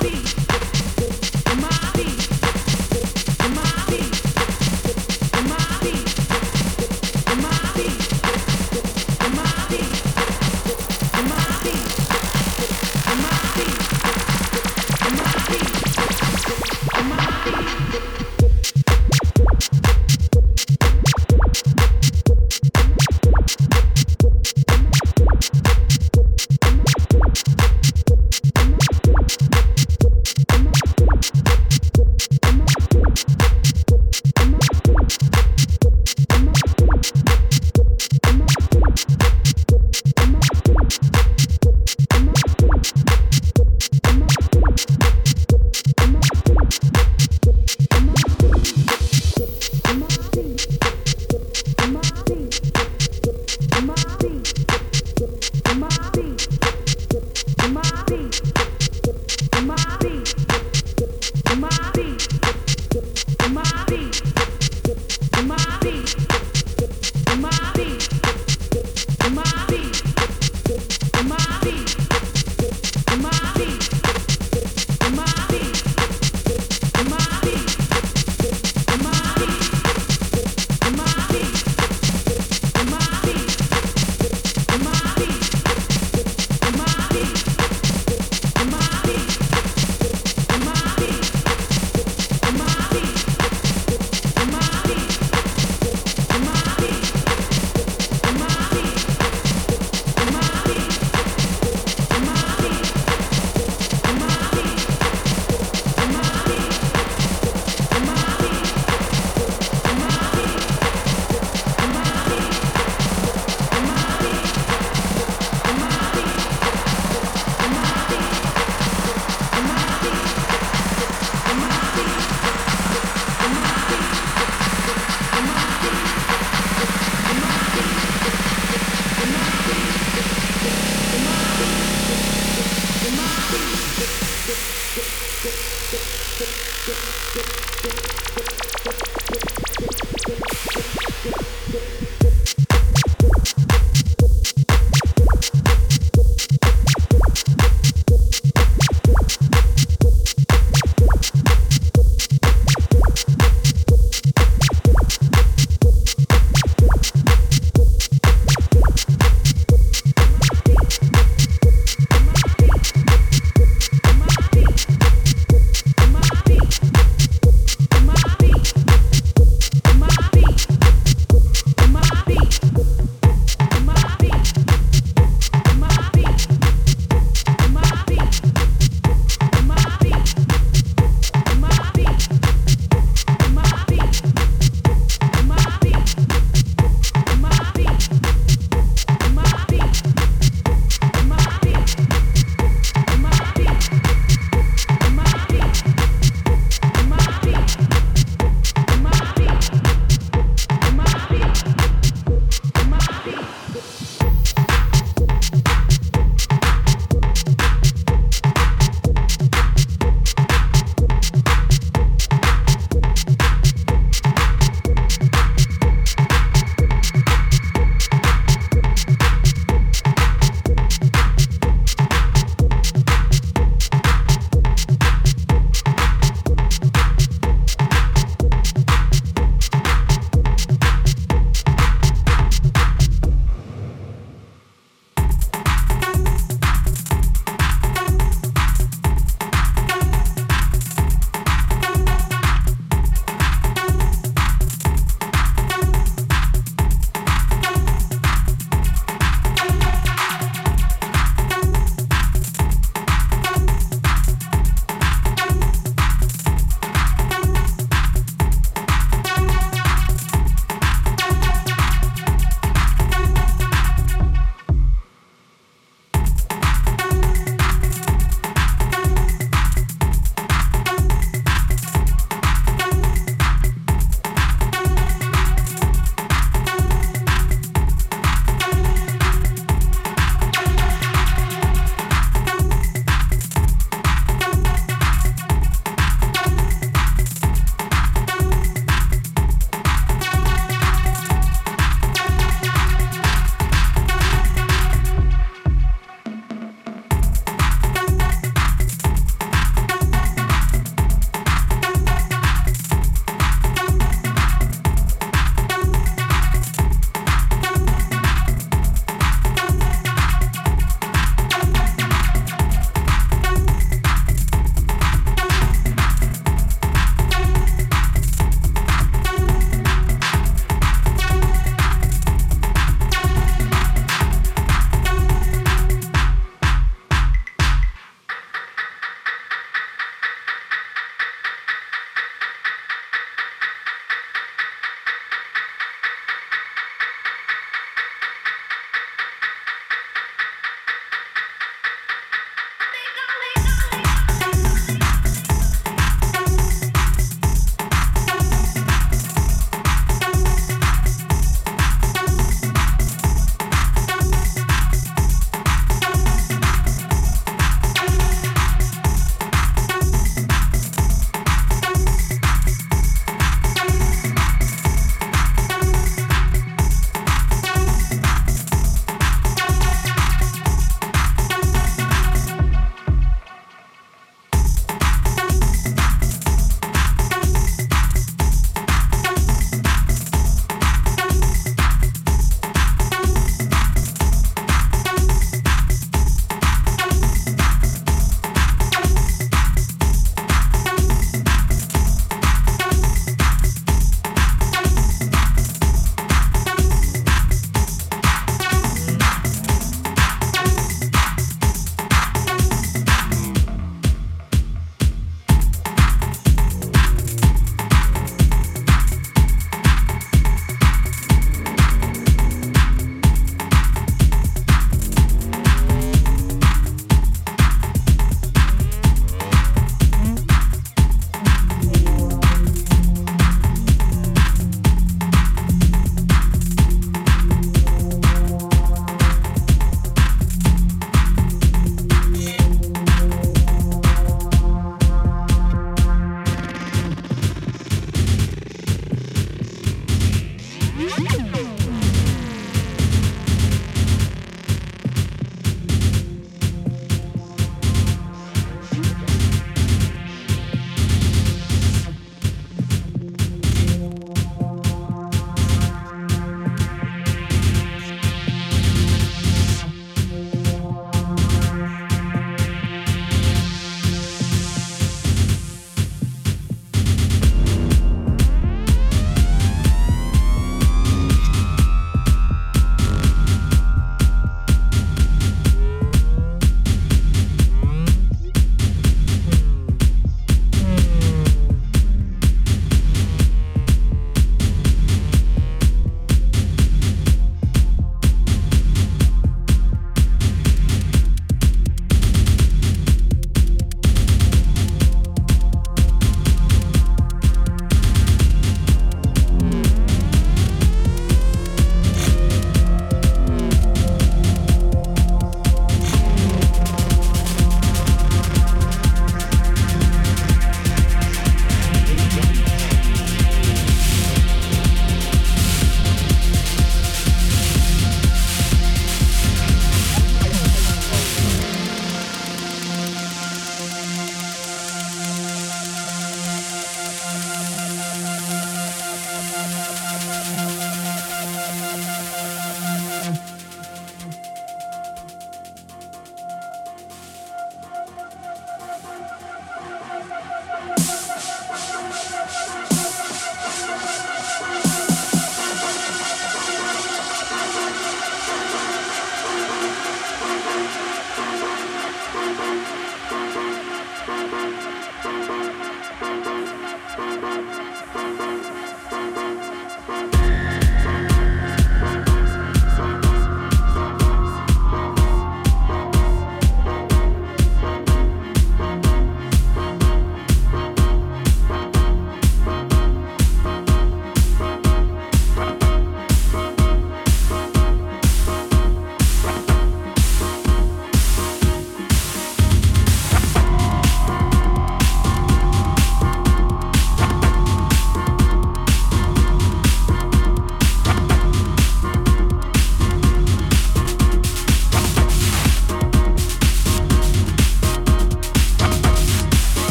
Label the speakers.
Speaker 1: beat.